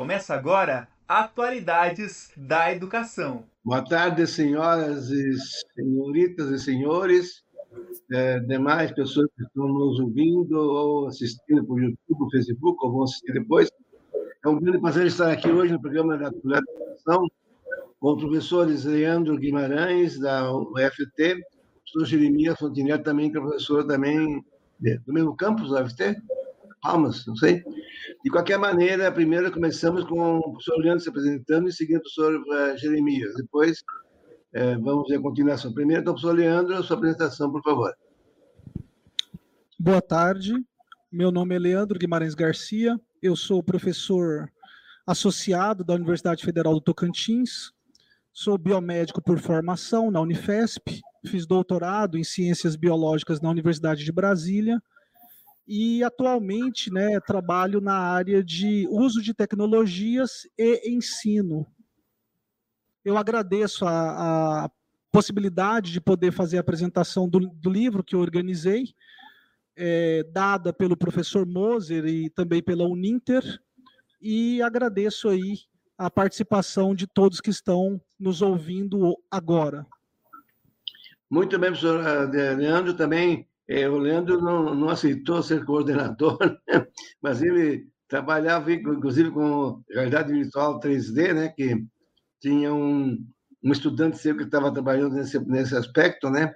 Começa agora Atualidades da Educação. Boa tarde, senhoras e senhoritas e senhores, é, demais pessoas que estão nos ouvindo ou assistindo por YouTube, Facebook, ou vão assistir depois. É um grande prazer estar aqui hoje no programa da Atualidade da Educação com os professores Leandro Guimarães, da UFT, o professor Jeremias Fontinelli, também, que é professor também do mesmo campus da UFT, Palmas, não sei. De qualquer maneira, primeiro começamos com o professor Leandro se apresentando e seguindo o professor uh, Jeremias. Depois, uh, vamos ver a continuação. Primeiro, então, professor Leandro, a sua apresentação, por favor. Boa tarde. Meu nome é Leandro Guimarães Garcia. Eu sou professor associado da Universidade Federal do Tocantins. Sou biomédico por formação na Unifesp. Fiz doutorado em ciências biológicas na Universidade de Brasília e atualmente né, trabalho na área de uso de tecnologias e ensino. Eu agradeço a, a possibilidade de poder fazer a apresentação do, do livro que eu organizei, é, dada pelo professor Moser e também pela Uninter, e agradeço aí a participação de todos que estão nos ouvindo agora. Muito bem, professor eh, Leandro, também é, o Leandro não, não aceitou ser coordenador, né? mas ele trabalhava, inclusive, com realidade virtual 3D, né? que tinha um, um estudante seu que estava trabalhando nesse, nesse aspecto, né?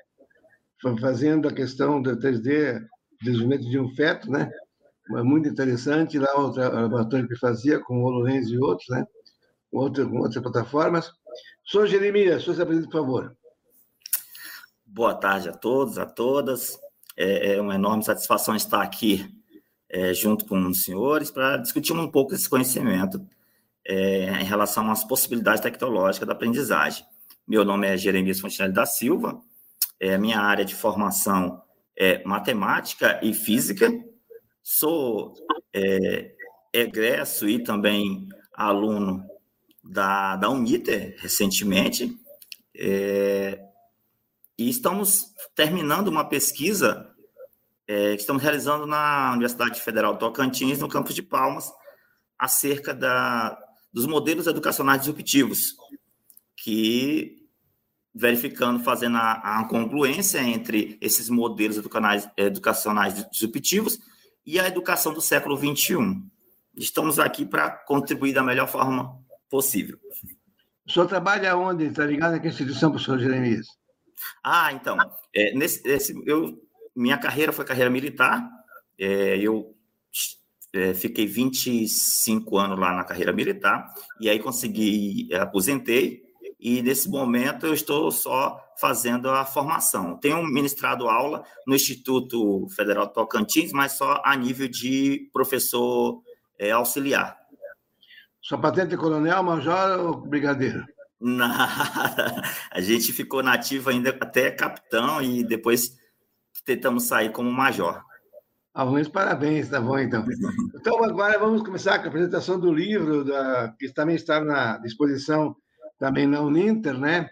fazendo a questão do 3D, desenvolvimento de um feto, né? muito interessante, lá o laboratório que fazia com o HoloLens e outros, né? com, outro, com outras plataformas. Sou Jeremias, sou se apresente, por favor. Boa tarde a todos, a todas. É, é uma enorme satisfação estar aqui é, junto com os senhores para discutir um pouco esse conhecimento é, em relação às possibilidades tecnológicas da aprendizagem. Meu nome é Jeremias Fontinelli da Silva, é, minha área de formação é matemática e física, sou é, egresso e também aluno da, da Uniter recentemente, é, e estamos terminando uma pesquisa é, que estamos realizando na Universidade Federal Tocantins, no campus de Palmas, acerca da, dos modelos educacionais disruptivos, que verificando, fazendo a, a congruência entre esses modelos educacionais, educacionais disruptivos e a educação do século XXI. Estamos aqui para contribuir da melhor forma possível. O senhor trabalha onde? Está ligado a que instituição, professor Jeremias? Ah, então, é, nesse, esse, eu, minha carreira foi carreira militar, é, eu é, fiquei 25 anos lá na carreira militar, e aí consegui, é, aposentei, e nesse momento eu estou só fazendo a formação. Tenho ministrado aula no Instituto Federal Tocantins, mas só a nível de professor é, auxiliar. Sua patente é coronel, major ou brigadeiro? Nada. A gente ficou nativo ainda até capitão e depois tentamos sair como major. Alguns parabéns, tá bom então. Então agora vamos começar com a apresentação do livro da, que também está na disposição também na Uninter, né?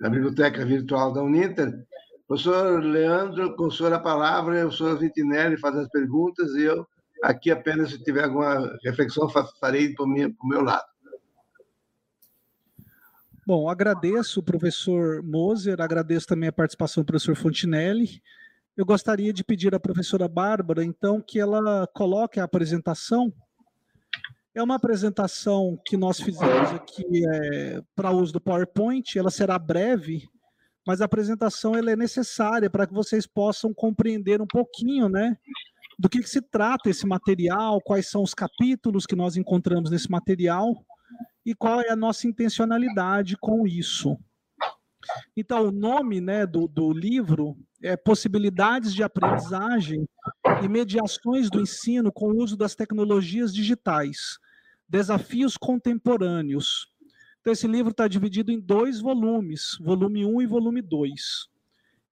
Na biblioteca virtual da Uninter. Professor Leandro, com o senhor a palavra, o senhor Vitinelli faz as perguntas e eu aqui apenas se tiver alguma reflexão farei para o meu lado. Bom, agradeço o professor Moser, agradeço também a participação do professor Fontinelli. Eu gostaria de pedir à professora Bárbara, então, que ela coloque a apresentação. É uma apresentação que nós fizemos aqui é, para uso do PowerPoint, ela será breve, mas a apresentação ela é necessária para que vocês possam compreender um pouquinho, né, do que, que se trata esse material, quais são os capítulos que nós encontramos nesse material e qual é a nossa intencionalidade com isso. Então, o nome né, do, do livro é Possibilidades de Aprendizagem e Mediações do Ensino com o Uso das Tecnologias Digitais Desafios Contemporâneos. Então, esse livro está dividido em dois volumes, volume 1 e volume 2.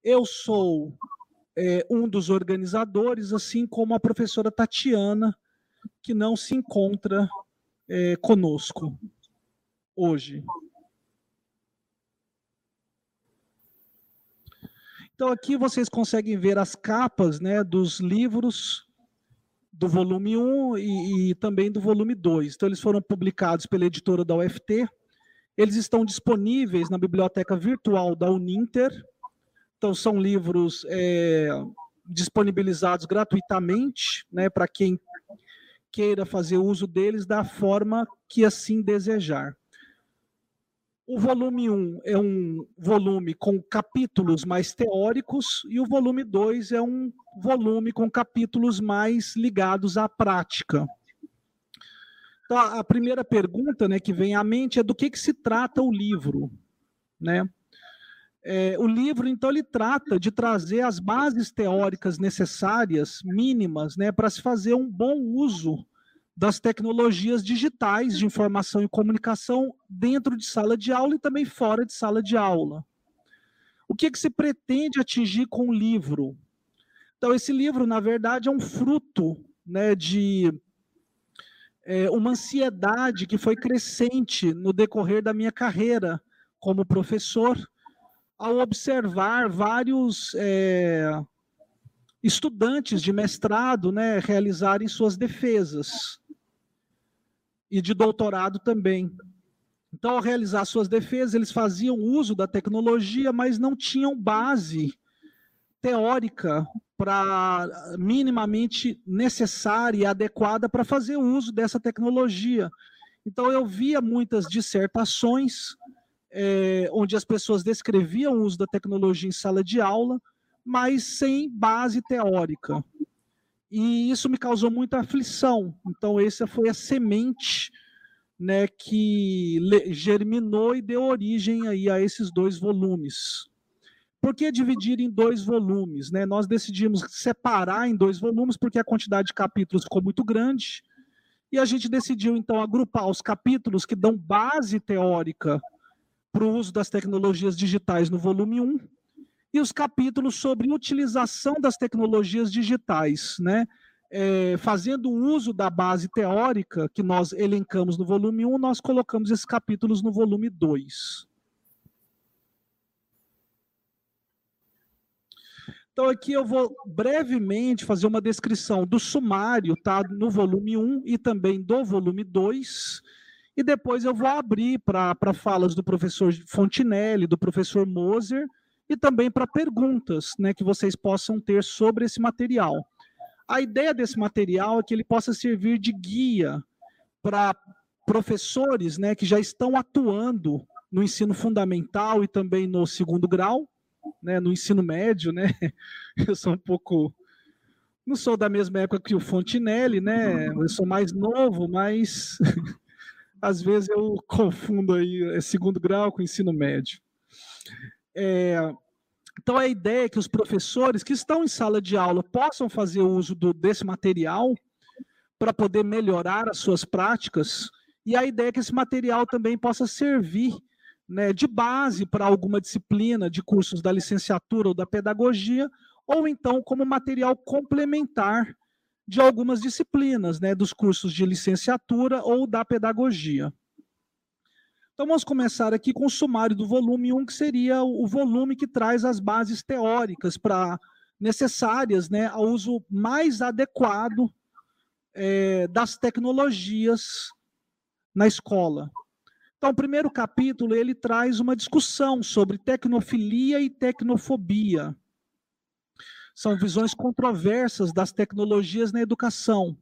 Eu sou é, um dos organizadores, assim como a professora Tatiana, que não se encontra é, conosco hoje. Então aqui vocês conseguem ver as capas né, dos livros do volume 1 e, e, também do volume 2. Então, eles foram publicados pela editora da UFT. Eles estão disponíveis na biblioteca virtual da Uninter. Então, são livros é, disponibilizados gratuitamente né, para quem queira fazer uso deles da forma que assim desejar. O volume 1 é um volume com capítulos mais teóricos e o volume 2 é um volume com capítulos mais ligados à prática. Então, a primeira pergunta né, que vem à mente é do que, que se trata o livro. Né? É, o livro, então, ele trata de trazer as bases teóricas necessárias, mínimas, né, para se fazer um bom uso das tecnologias digitais de informação e comunicação dentro de sala de aula e também fora de sala de aula. O que, que se pretende atingir com o livro? Então, esse livro, na verdade, é um fruto né, de é, uma ansiedade que foi crescente no decorrer da minha carreira como professor, ao observar vários é, estudantes de mestrado né, realizarem suas defesas e de doutorado também. Então, ao realizar suas defesas, eles faziam uso da tecnologia, mas não tinham base teórica para minimamente necessária e adequada para fazer uso dessa tecnologia. Então, eu via muitas dissertações é, onde as pessoas descreviam o uso da tecnologia em sala de aula, mas sem base teórica e isso me causou muita aflição. Então, essa foi a semente né, que germinou e deu origem aí a esses dois volumes. Por que dividir em dois volumes? Né? Nós decidimos separar em dois volumes porque a quantidade de capítulos ficou muito grande e a gente decidiu então agrupar os capítulos que dão base teórica para o uso das tecnologias digitais no volume 1 e os capítulos sobre utilização das tecnologias digitais, né? É, fazendo uso da base teórica que nós elencamos no volume 1, nós colocamos esses capítulos no volume 2. Então, aqui eu vou brevemente fazer uma descrição do sumário, tá? No volume 1 e também do volume 2. E depois eu vou abrir para falas do professor Fontinelli, do professor Moser, e também para perguntas né, que vocês possam ter sobre esse material. A ideia desse material é que ele possa servir de guia para professores né, que já estão atuando no ensino fundamental e também no segundo grau, né, no ensino médio, né? Eu sou um pouco não sou da mesma época que o Fontinelli, né? Eu sou mais novo, mas às vezes eu confundo aí é segundo grau com ensino médio. É, então, a ideia é que os professores que estão em sala de aula possam fazer uso do, desse material para poder melhorar as suas práticas, e a ideia é que esse material também possa servir né, de base para alguma disciplina de cursos da licenciatura ou da pedagogia, ou então como material complementar de algumas disciplinas, né, dos cursos de licenciatura ou da pedagogia. Então vamos começar aqui com o sumário do volume 1, que seria o volume que traz as bases teóricas para necessárias né, ao uso mais adequado é, das tecnologias na escola. Então, o primeiro capítulo ele traz uma discussão sobre tecnofilia e tecnofobia. São visões controversas das tecnologias na educação.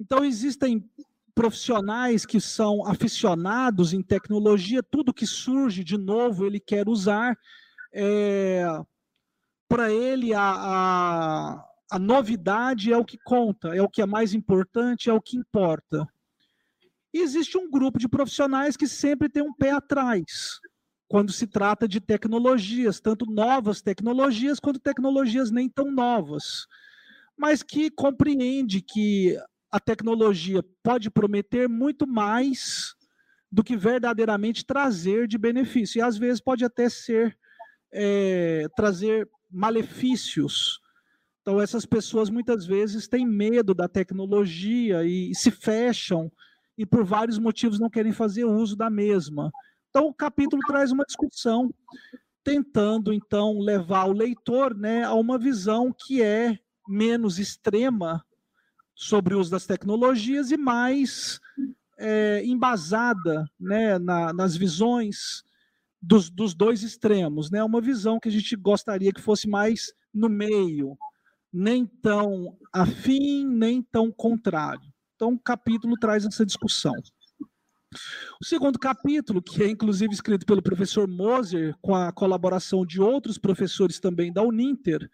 Então, existem profissionais que são aficionados em tecnologia, tudo que surge de novo ele quer usar. É, Para ele, a, a, a novidade é o que conta, é o que é mais importante, é o que importa. E existe um grupo de profissionais que sempre tem um pé atrás quando se trata de tecnologias, tanto novas tecnologias quanto tecnologias nem tão novas, mas que compreende que a tecnologia pode prometer muito mais do que verdadeiramente trazer de benefício. E às vezes pode até ser é, trazer malefícios. Então, essas pessoas muitas vezes têm medo da tecnologia e, e se fecham e por vários motivos não querem fazer uso da mesma. Então, o capítulo traz uma discussão tentando então levar o leitor né, a uma visão que é menos extrema sobre o uso das tecnologias e mais é, embasada né, na, nas visões dos, dos dois extremos, né? Uma visão que a gente gostaria que fosse mais no meio, nem tão afim, nem tão contrário. Então, o capítulo traz essa discussão. O segundo capítulo, que é inclusive escrito pelo professor Moser, com a colaboração de outros professores também da Uninter,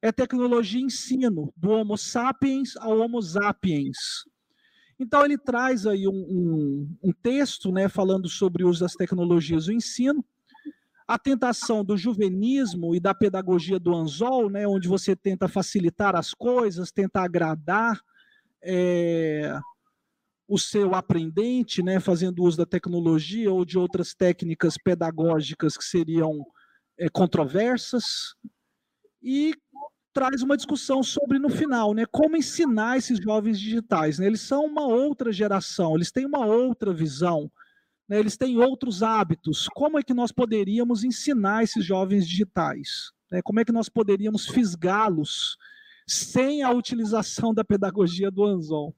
é Tecnologia e Ensino, do Homo sapiens ao Homo sapiens. Então, ele traz aí um, um, um texto né, falando sobre o uso das tecnologias do ensino, a tentação do juvenismo e da pedagogia do anzol, né, onde você tenta facilitar as coisas, tentar agradar é, o seu aprendente, né, fazendo uso da tecnologia ou de outras técnicas pedagógicas que seriam é, controversas, e traz uma discussão sobre, no final, né, como ensinar esses jovens digitais. Né? Eles são uma outra geração, eles têm uma outra visão né, eles têm outros hábitos. Como é que nós poderíamos ensinar esses jovens digitais? Né, como é que nós poderíamos fisgá-los sem a utilização da pedagogia do Anzol?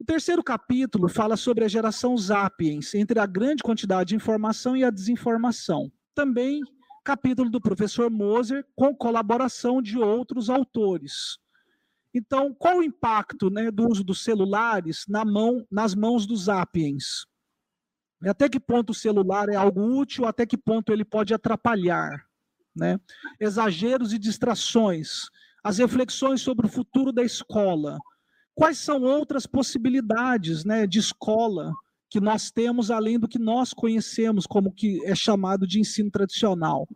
O terceiro capítulo fala sobre a geração Sapiens, entre a grande quantidade de informação e a desinformação. Também capítulo do professor Moser, com colaboração de outros autores. Então, qual o impacto né, do uso dos celulares na mão, nas mãos dos sapiens? Até que ponto o celular é algo útil, até que ponto ele pode atrapalhar? Né? Exageros e distrações, as reflexões sobre o futuro da escola. Quais são outras possibilidades né, de escola que nós temos além do que nós conhecemos como que é chamado de ensino tradicional?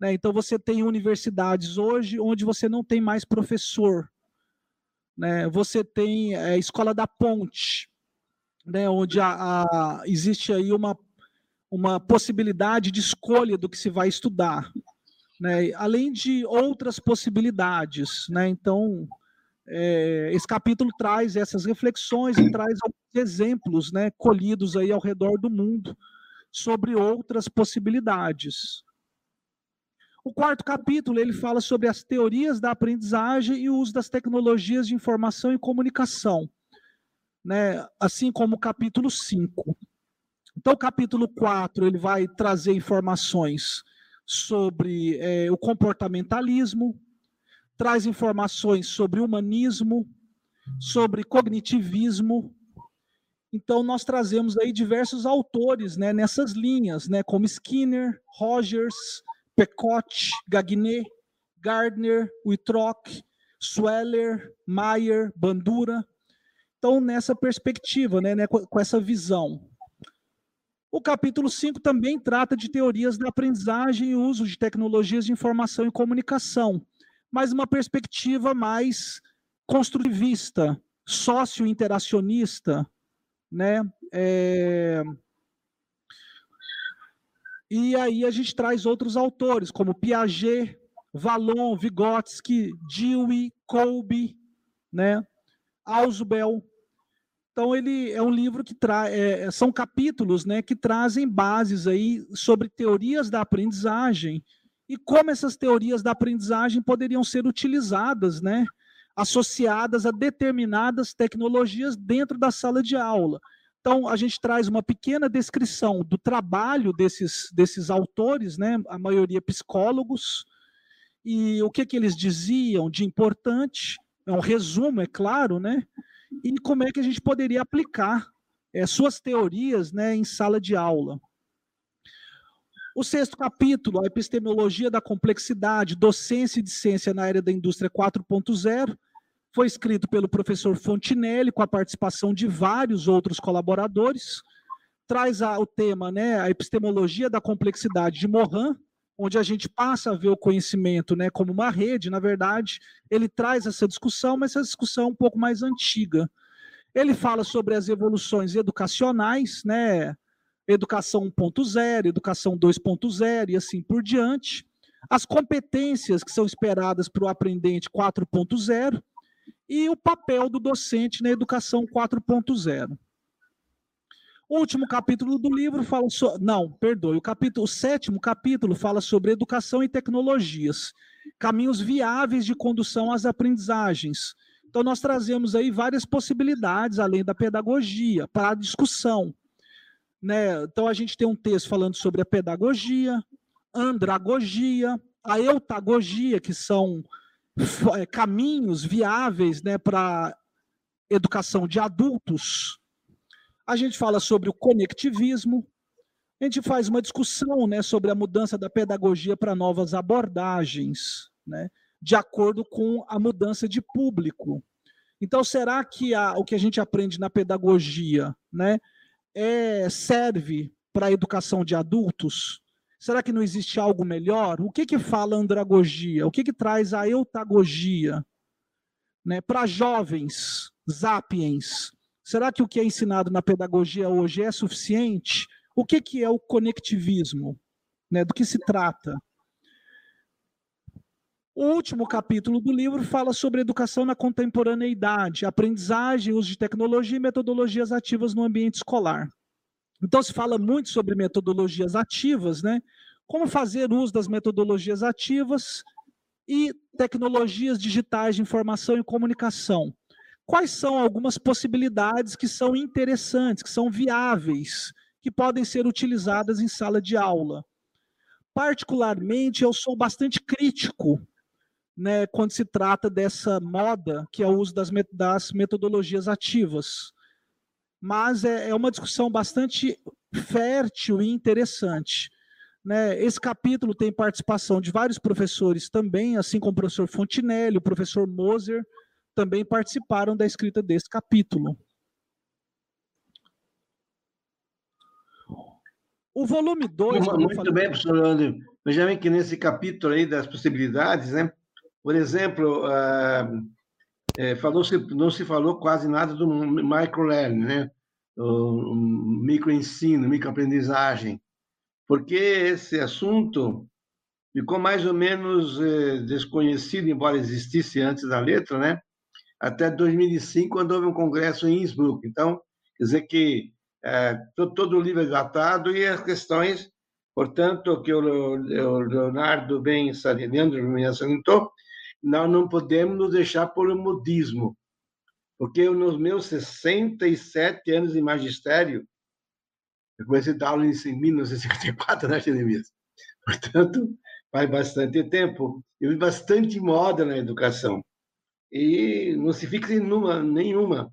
Né? Então você tem universidades hoje onde você não tem mais professor, né? Você tem a Escola da Ponte, né? onde a, a, existe aí uma, uma possibilidade de escolha do que se vai estudar, né? além de outras possibilidades. Né? Então, é, esse capítulo traz essas reflexões e traz exemplos né, colhidos aí ao redor do mundo sobre outras possibilidades. O quarto capítulo ele fala sobre as teorias da aprendizagem e o uso das tecnologias de informação e comunicação, né? assim como o capítulo 5. Então, o capítulo 4 ele vai trazer informações sobre é, o comportamentalismo, traz informações sobre humanismo, sobre cognitivismo. Então, nós trazemos aí diversos autores né, nessas linhas, né, como Skinner, Rogers, Pecote, Gagné, Gardner, Witrock, Sweller, Mayer, Bandura. Então, nessa perspectiva, né, né, com essa visão. O capítulo 5 também trata de teorias da aprendizagem e uso de tecnologias de informação e comunicação, mas uma perspectiva mais construtivista, sócio-interacionista, né? É, e aí a gente traz outros autores, como Piaget, Vallon, Vygotsky, Dewey, Kolbe, né? Ausubel. Então ele é um livro que traz, é, são capítulos, né, que trazem bases aí sobre teorias da aprendizagem e como essas teorias da aprendizagem poderiam ser utilizadas, né, associadas a determinadas tecnologias dentro da sala de aula. Então, a gente traz uma pequena descrição do trabalho desses, desses autores, né? a maioria psicólogos, e o que, que eles diziam de importante, é um resumo, é claro, né? e como é que a gente poderia aplicar é, suas teorias né, em sala de aula. O sexto capítulo, a epistemologia da complexidade, docência e discência na área da indústria 4.0, foi escrito pelo professor Fontinelli, com a participação de vários outros colaboradores. Traz a, o tema, né, a epistemologia da complexidade de Morin, onde a gente passa a ver o conhecimento né, como uma rede. Na verdade, ele traz essa discussão, mas essa discussão é um pouco mais antiga. Ele fala sobre as evoluções educacionais, né, educação 1.0, educação 2.0 e assim por diante. As competências que são esperadas para o aprendente 4.0 e o papel do docente na educação 4.0. O último capítulo do livro fala sobre. Não, perdoe. O, capítulo, o sétimo capítulo fala sobre educação e tecnologias, caminhos viáveis de condução às aprendizagens. Então, nós trazemos aí várias possibilidades, além da pedagogia, para a discussão. Né? Então, a gente tem um texto falando sobre a pedagogia, andragogia, a eutagogia, que são é, caminhos viáveis né, para educação de adultos. A gente fala sobre o conectivismo, a gente faz uma discussão né, sobre a mudança da pedagogia para novas abordagens, né, de acordo com a mudança de público. Então, será que a, o que a gente aprende na pedagogia né, é, serve para a educação de adultos? Será que não existe algo melhor? O que, que fala andragogia? O que, que traz a eutagogia? Né, para jovens, sapiens, será que o que é ensinado na pedagogia hoje é suficiente? O que, que é o conectivismo? Né? Do que se trata? O último capítulo do livro fala sobre educação na contemporaneidade, aprendizagem, uso de tecnologia e metodologias ativas no ambiente escolar. Então se fala muito sobre metodologias ativas, né? Como fazer uso das metodologias ativas e tecnologias digitais de informação e comunicação. Quais são algumas possibilidades que são interessantes, que são viáveis que podem ser utilizadas em sala de aula. Particularmente, eu sou bastante crítico né, quando se trata dessa moda, que é o uso das, das metodologias ativas. Mas é, é uma discussão bastante fértil e interessante. Né? Esse capítulo tem participação de vários professores também, assim como o professor Fontinelli, o professor Moser, também participaram da escrita desse capítulo. O volume 2. Muito bem, professor Leandro. Veja que nesse capítulo aí das possibilidades, né? Por exemplo, ah, é, falou -se, não se falou quase nada do microlearning, né? O microensino, microaprendizagem, porque esse assunto ficou mais ou menos é, desconhecido, embora existisse antes da letra, né? Até 2005, quando houve um congresso em Innsbruck. Então, quer dizer que é, todo o livro é datado e as questões, portanto, que o Leonardo bem salientou, nós não podemos nos deixar um modismo, porque nos meus 67 anos de magistério, eu comecei a dar aula em 1954, né, Jeremias? Portanto, faz bastante tempo. Eu vi bastante moda na educação. E não se fixa em numa, nenhuma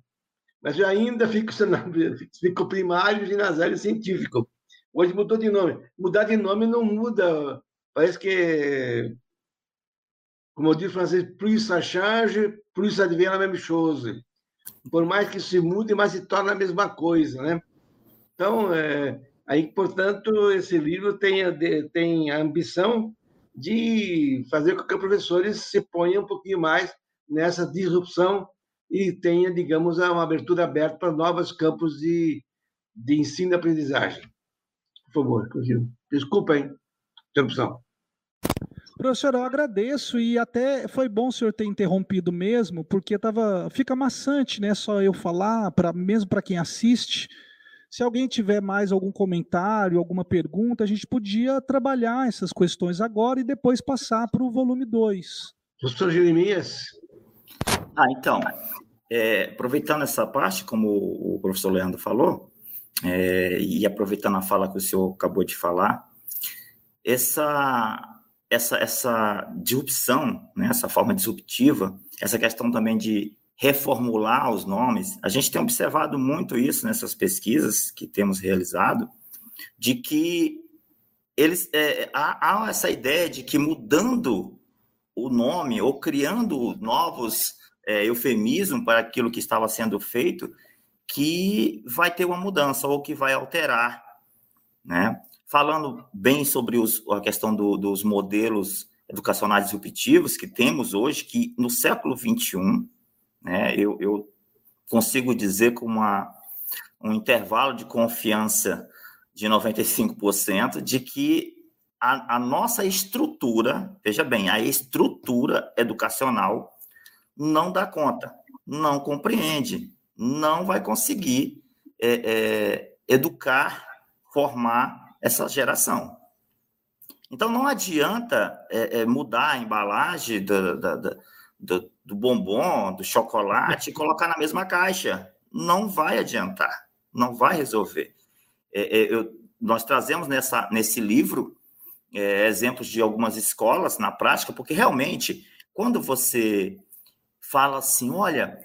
mas eu ainda fico, fico primário, ginásio científico. Hoje mudou de nome. Mudar de nome não muda. Parece que, como diz o francês, plus ça change, plus ça devient la même chose. Por mais que se mude, mas se torna a mesma coisa, né? Então, é, aí, portanto, esse livro tem a, tem a ambição de fazer com que os professores se ponham um pouquinho mais nessa disrupção e tenha, digamos, uma abertura aberta para novos campos de, de ensino e aprendizagem. Por favor, continue. Desculpa, hein? Interrupção. Professor, eu agradeço e até foi bom o senhor ter interrompido mesmo, porque tava, fica maçante, né? Só eu falar, pra, mesmo para quem assiste. Se alguém tiver mais algum comentário, alguma pergunta, a gente podia trabalhar essas questões agora e depois passar para o volume 2. Professor Jeremias. Ah, então, é, aproveitando essa parte, como o professor Leandro falou, é, e aproveitando a fala que o senhor acabou de falar, essa, essa, essa disrupção, né, essa forma disruptiva, essa questão também de reformular os nomes, a gente tem observado muito isso nessas pesquisas que temos realizado, de que eles é, há, há essa ideia de que mudando o nome ou criando novos é, eufemismo para aquilo que estava sendo feito, que vai ter uma mudança ou que vai alterar, né? Falando bem sobre os, a questão do, dos modelos educacionais disruptivos que temos hoje, que no século XXI, né, eu, eu consigo dizer com uma, um intervalo de confiança de 95%, de que a, a nossa estrutura, veja bem, a estrutura educacional não dá conta, não compreende, não vai conseguir é, é, educar, formar essa geração. Então, não adianta é, é mudar a embalagem da, da, do, do bombom, do chocolate e colocar na mesma caixa. Não vai adiantar, não vai resolver. É, é, eu, nós trazemos nessa, nesse livro é, exemplos de algumas escolas na prática, porque realmente, quando você fala assim, olha,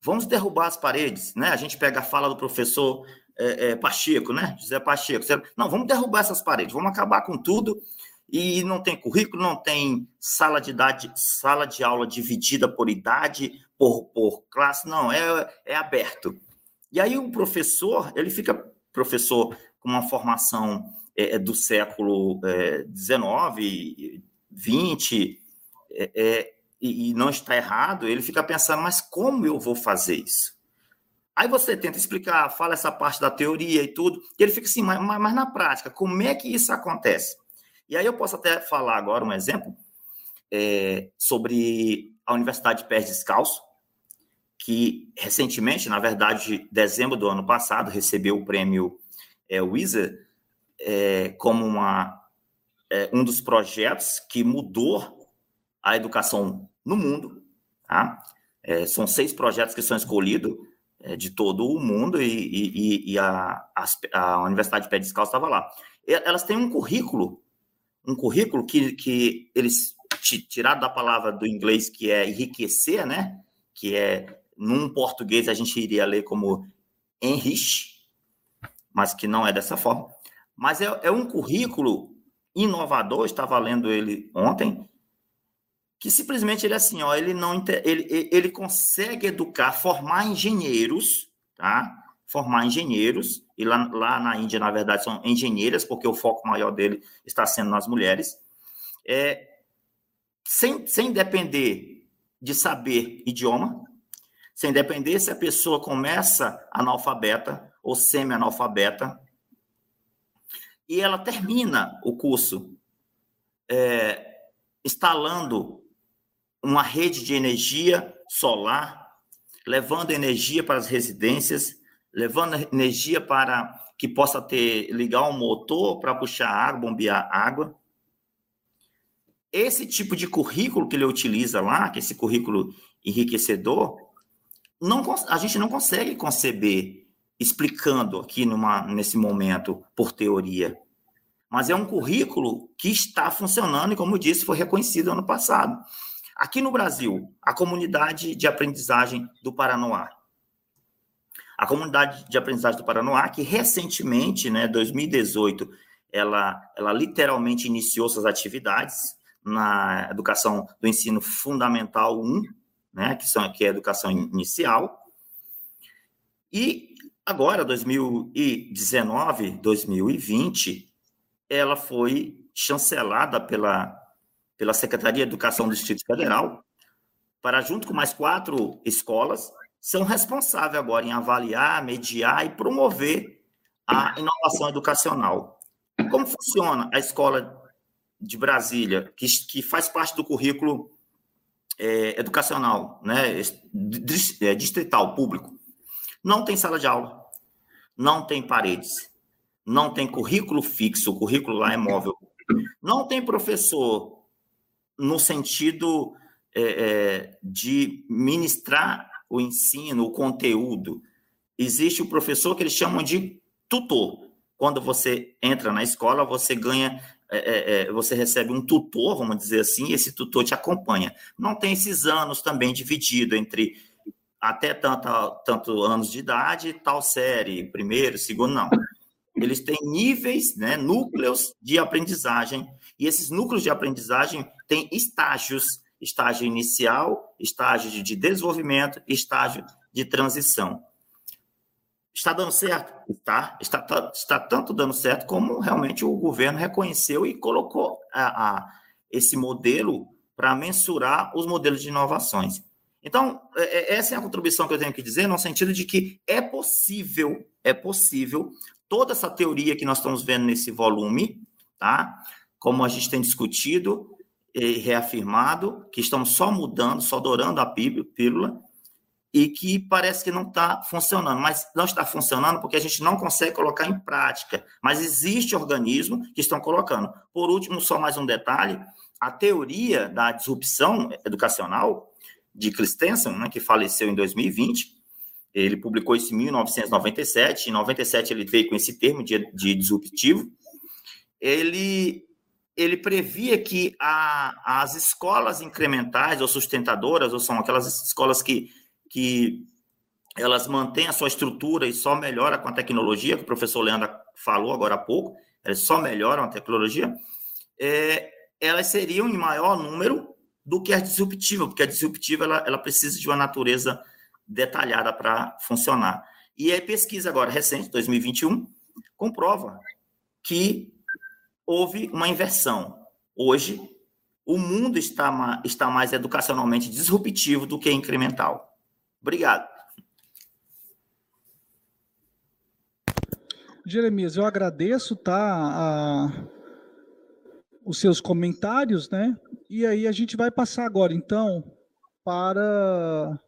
vamos derrubar as paredes, né? A gente pega a fala do professor é, é, Pacheco, né? José Pacheco. Não, vamos derrubar essas paredes, vamos acabar com tudo. E não tem currículo, não tem sala de idade, sala de aula dividida por idade, por, por classe, não, é, é aberto. E aí o professor, ele fica professor com uma formação é, é do século XIX, XX, é, é, e, e não está errado, ele fica pensando, mas como eu vou fazer isso? Aí você tenta explicar, fala essa parte da teoria e tudo, e ele fica assim, mas, mas, na prática, como é que isso acontece? E aí eu posso até falar agora um exemplo é, sobre a Universidade de Pés Descalço, que recentemente, na verdade, dezembro do ano passado, recebeu o prêmio é, Wizard é, como uma, é, um dos projetos que mudou a educação no mundo. Tá? É, são seis projetos que são escolhidos de todo o mundo e, e, e a, a, a, Universidade de Pé Descalço estava lá. Elas têm um currículo, um currículo que, que eles tiraram da palavra do inglês que é enriquecer, né? Que é, num português a gente iria ler como enrich, mas que não é dessa forma. Mas é, é um currículo inovador, estava lendo ele ontem, que simplesmente ele é assim, ó, ele não ele, ele consegue educar, formar engenheiros, tá? Formar engenheiros, e lá, lá na Índia, na verdade, são engenheiras, porque o foco maior dele está sendo nas mulheres, é, sem, sem depender de saber idioma, sem depender se a pessoa começa analfabeta ou semi-analfabeta, e ela termina o curso é, instalando uma rede de energia solar, levando energia para as residências, levando energia para que possa ter ligar um motor para puxar água, bombear água. Esse tipo de currículo que ele utiliza lá, que é esse currículo enriquecedor, não, a gente não consegue conceber explicando aqui numa, nesse momento por teoria. Mas é um currículo que está funcionando e, como eu disse, foi reconhecido ano passado. Aqui no Brasil, a comunidade de aprendizagem do Paranoá. A comunidade de aprendizagem do Paranoá, que recentemente, né, 2018, ela, ela literalmente iniciou suas atividades na educação do ensino fundamental 1, né, que, são, que é a educação inicial. E agora, 2019, 2020, ela foi chancelada pela pela Secretaria de Educação do Distrito Federal, para, junto com mais quatro escolas, são responsáveis agora em avaliar, mediar e promover a inovação educacional. Como funciona a escola de Brasília, que, que faz parte do currículo é, educacional, né, é, distrital, público? Não tem sala de aula, não tem paredes, não tem currículo fixo, o currículo lá é móvel, não tem professor no sentido é, é, de ministrar o ensino, o conteúdo. Existe o professor que eles chamam de tutor. Quando você entra na escola, você ganha, é, é, é você recebe um tutor, vamos dizer assim, e esse tutor te acompanha. Não tem esses anos também dividido entre até tanto, tanto anos de idade, tal série, primeiro, segundo, não. Eles têm níveis, né, núcleos de aprendizagem, e esses núcleos de aprendizagem têm estágios, estágio inicial, estágio de desenvolvimento, estágio de transição. Está dando certo? Está. Está, está tanto dando certo como realmente o governo reconheceu e colocou a, a esse modelo para mensurar os modelos de inovações. Então, é, é, essa é a contribuição que eu tenho que dizer, no sentido de que é possível, é possível, toda essa teoria que nós estamos vendo nesse volume, tá? como a gente tem discutido e reafirmado, que estamos só mudando, só adorando a pílula, e que parece que não está funcionando. Mas não está funcionando porque a gente não consegue colocar em prática. Mas existe organismo que estão colocando. Por último, só mais um detalhe: a teoria da disrupção educacional de Christensen, né, que faleceu em 2020. Ele publicou isso em 1997. Em 97 ele veio com esse termo de, de disruptivo. Ele ele previa que a, as escolas incrementais ou sustentadoras, ou são aquelas escolas que, que elas mantêm a sua estrutura e só melhora com a tecnologia, que o professor Leandro falou agora há pouco, elas só melhoram a tecnologia, é, elas seriam em maior número do que a disruptiva, porque a disruptiva ela, ela precisa de uma natureza detalhada para funcionar. E a pesquisa agora recente, 2021, comprova que houve uma inversão. Hoje, o mundo está, está mais educacionalmente disruptivo do que incremental. Obrigado. Jeremias, eu agradeço, tá, a, os seus comentários, né? E aí a gente vai passar agora, então, para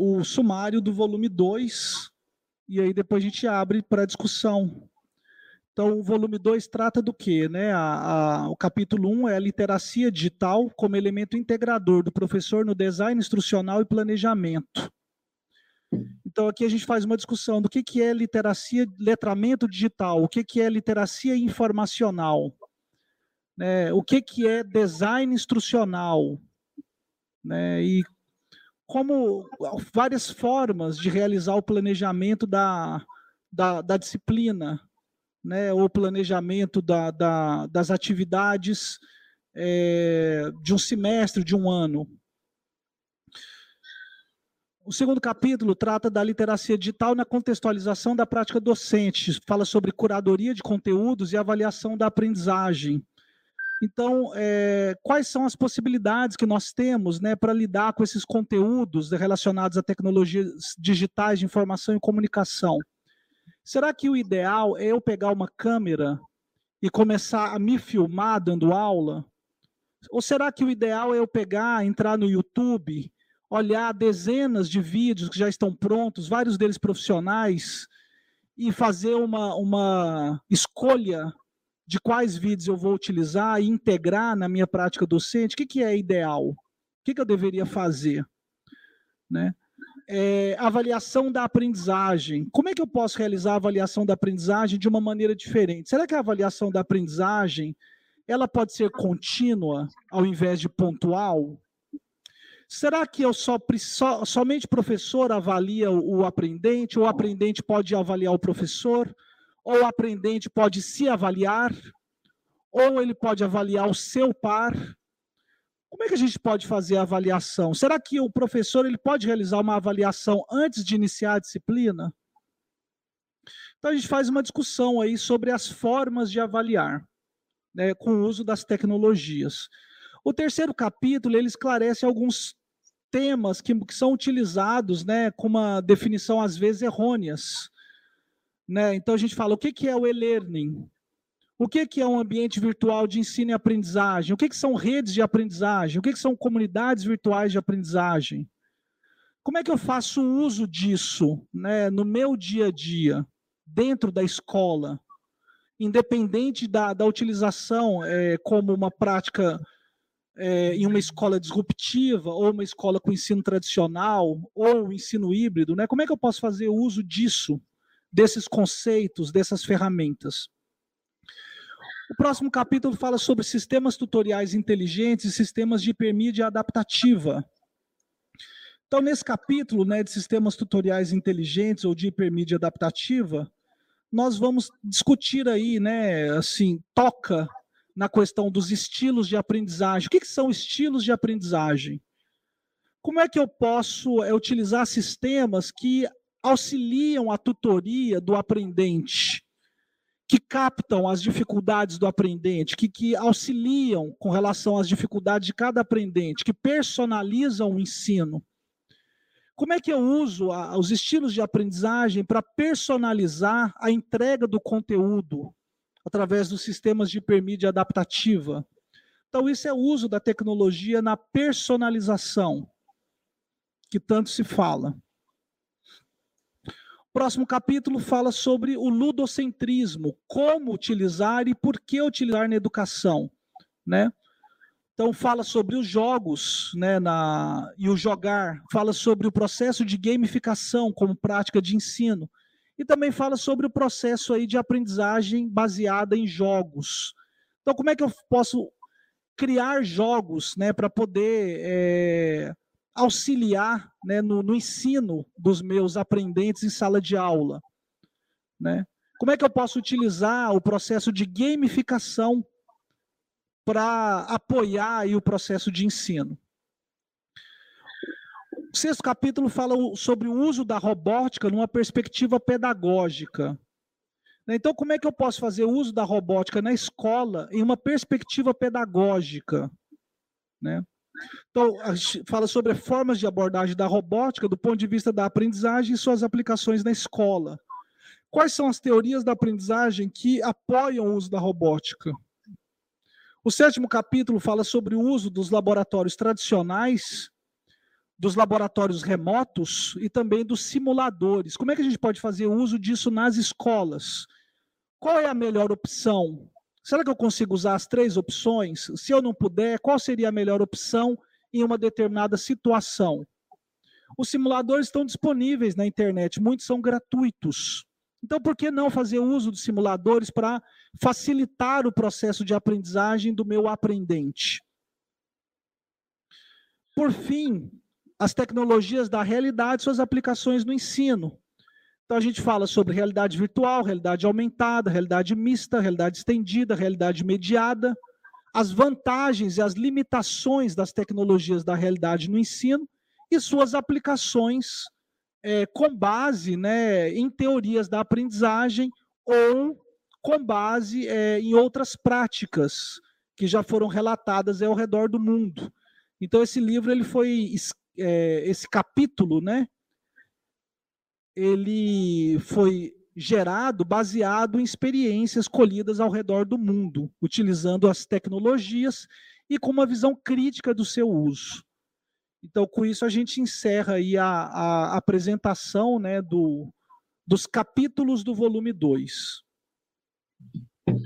o sumário do volume 2, e aí depois a gente abre para discussão. Então, o volume 2 trata do quê? Né? A, a, o capítulo 1 um é a literacia digital como elemento integrador do professor no design instrucional e planejamento. Então, aqui a gente faz uma discussão do que, que é literacia, letramento digital, o que, que é literacia informacional, né? o que, que é design instrucional, né? e como várias formas de realizar o planejamento da, da, da disciplina, né? o planejamento da, da, das atividades é, de um semestre, de um ano. O segundo capítulo trata da literacia digital na contextualização da prática docente, fala sobre curadoria de conteúdos e avaliação da aprendizagem. Então, é, quais são as possibilidades que nós temos né, para lidar com esses conteúdos relacionados a tecnologias digitais de informação e comunicação? Será que o ideal é eu pegar uma câmera e começar a me filmar dando aula? Ou será que o ideal é eu pegar, entrar no YouTube olhar dezenas de vídeos que já estão prontos, vários deles profissionais, e fazer uma, uma escolha de quais vídeos eu vou utilizar e integrar na minha prática docente, o que, que é ideal? O que, que eu deveria fazer? Né? É, avaliação da aprendizagem. Como é que eu posso realizar a avaliação da aprendizagem de uma maneira diferente? Será que a avaliação da aprendizagem ela pode ser contínua ao invés de pontual? Será que eu só, só somente professor avalia o aprendente, ou o aprendente pode avaliar o professor, ou o aprendente pode se avaliar, ou ele pode avaliar o seu par? Como é que a gente pode fazer a avaliação? Será que o professor ele pode realizar uma avaliação antes de iniciar a disciplina? Então a gente faz uma discussão aí sobre as formas de avaliar, né, com o uso das tecnologias. O terceiro capítulo ele esclarece alguns temas que, que são utilizados né, com uma definição às vezes errôneas. Né? Então a gente fala o que, que é o e-learning, o que, que é um ambiente virtual de ensino e aprendizagem, o que, que são redes de aprendizagem, o que, que são comunidades virtuais de aprendizagem. Como é que eu faço uso disso né, no meu dia a dia, dentro da escola, independente da, da utilização é, como uma prática é, em uma escola disruptiva, ou uma escola com ensino tradicional, ou ensino híbrido, né? Como é que eu posso fazer uso disso, desses conceitos, dessas ferramentas? O próximo capítulo fala sobre sistemas tutoriais inteligentes e sistemas de hipermídia adaptativa. Então, nesse capítulo né, de sistemas tutoriais inteligentes ou de hipermídia adaptativa, nós vamos discutir aí, né, assim, toca na questão dos estilos de aprendizagem. O que, que são estilos de aprendizagem? Como é que eu posso é, utilizar sistemas que auxiliam a tutoria do aprendente, que captam as dificuldades do aprendente, que, que auxiliam com relação às dificuldades de cada aprendente, que personalizam o ensino? Como é que eu uso a, os estilos de aprendizagem para personalizar a entrega do conteúdo? através dos sistemas de hipermídia adaptativa. Então, isso é o uso da tecnologia na personalização, que tanto se fala. Próximo capítulo fala sobre o ludocentrismo, como utilizar e por que utilizar na educação, né? Então fala sobre os jogos, né, na, e o jogar, fala sobre o processo de gamificação como prática de ensino, e também fala sobre o processo aí de aprendizagem baseada em jogos. Então, como é que eu posso criar jogos né, para poder é, auxiliar né, no, no, ensino dos meus aprendentes em sala de aula? Né? Como é que eu posso utilizar o processo de gamificação para apoiar aí, o processo de ensino? O sexto capítulo fala sobre o uso da robótica numa perspectiva pedagógica. Né, então, como é que eu posso fazer uso da robótica na escola em uma perspectiva pedagógica? Né? Então, fala sobre formas de abordagem da robótica do ponto de vista da aprendizagem e suas aplicações na escola. Quais são as teorias da aprendizagem que apoiam o uso da robótica? O sétimo capítulo fala sobre o uso dos laboratórios tradicionais dos laboratórios remotos e também dos simuladores. Como é que a gente pode fazer uso disso nas escolas? Qual é a melhor opção? Será que eu consigo usar as três opções? Se eu não puder, qual seria a melhor opção em uma determinada situação? Os simuladores estão disponíveis na internet, muitos são gratuitos. Então, por que não fazer uso dos simuladores para facilitar o processo de aprendizagem do meu aprendente? Por fim, as tecnologias da realidade, suas aplicações no ensino. Então a gente fala sobre realidade virtual, realidade aumentada, realidade mista, realidade estendida, realidade mediada, as vantagens e as limitações das tecnologias da realidade no ensino e suas aplicações é, com base né, em teorias da aprendizagem ou com base é, em outras práticas que já foram relatadas ao redor do mundo. Então esse livro ele foi é, esse capítulo, né? Ele foi gerado baseado em experiências colhidas ao redor do mundo, utilizando as tecnologias e com uma visão crítica do seu uso. Então, com isso, a gente encerra aí a, a apresentação né, do, dos capítulos do volume 2.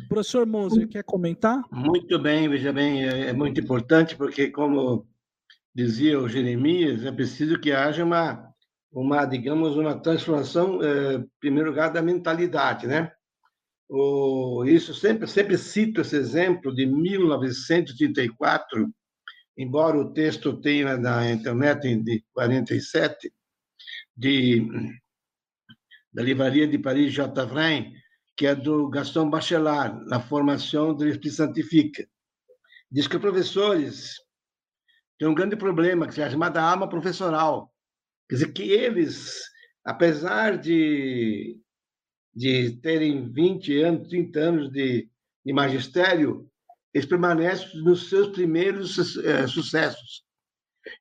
Professor Moser, quer comentar? Muito bem, veja bem, é, é muito importante, porque, como dizia o Jeremias, é preciso que haja uma, uma digamos, uma transformação, eh, em primeiro lugar, da mentalidade, né? O, isso sempre, sempre cito esse exemplo de 1934, embora o texto tenha na internet de 47, de, da livraria de Paris J. Vrain, que é do Gaston Bachelard, na formação do Espírito Santifica. Diz que professores tem um grande problema, que é chamada alma professoral. Quer dizer, que eles, apesar de, de terem 20 anos, 30 anos de, de magistério, eles permanecem nos seus primeiros é, sucessos.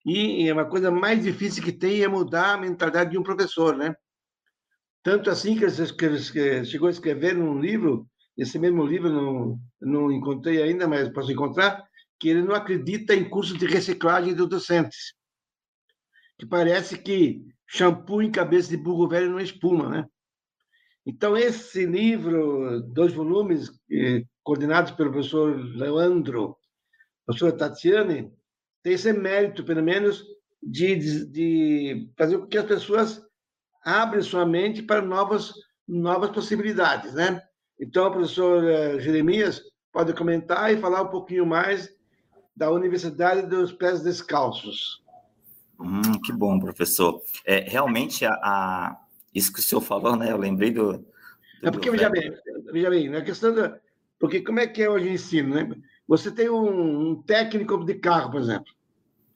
E uma coisa mais difícil que tem é mudar a mentalidade de um professor, né? Tanto assim que ele chegou a escrever um livro, esse mesmo livro não, não encontrei ainda, mas posso encontrar, que ele não acredita em cursos de reciclagem dos docentes. Que parece que shampoo em cabeça de burro velho não espuma, né? Então, esse livro, dois volumes, coordenados pelo professor Leandro, professora Tatiane, tem esse mérito, pelo menos, de, de, de fazer com que as pessoas abrem sua mente para novas, novas possibilidades, né? Então, o professor eh, Jeremias pode comentar e falar um pouquinho mais da Universidade dos Pés Descalços. Hum, que bom, professor. É, realmente, a, a, isso que o senhor falou, né? Eu lembrei do. do é porque, veja bem, veja bem, na questão da. Porque como é que é hoje o ensino, né? Você tem um, um técnico de carro, por exemplo.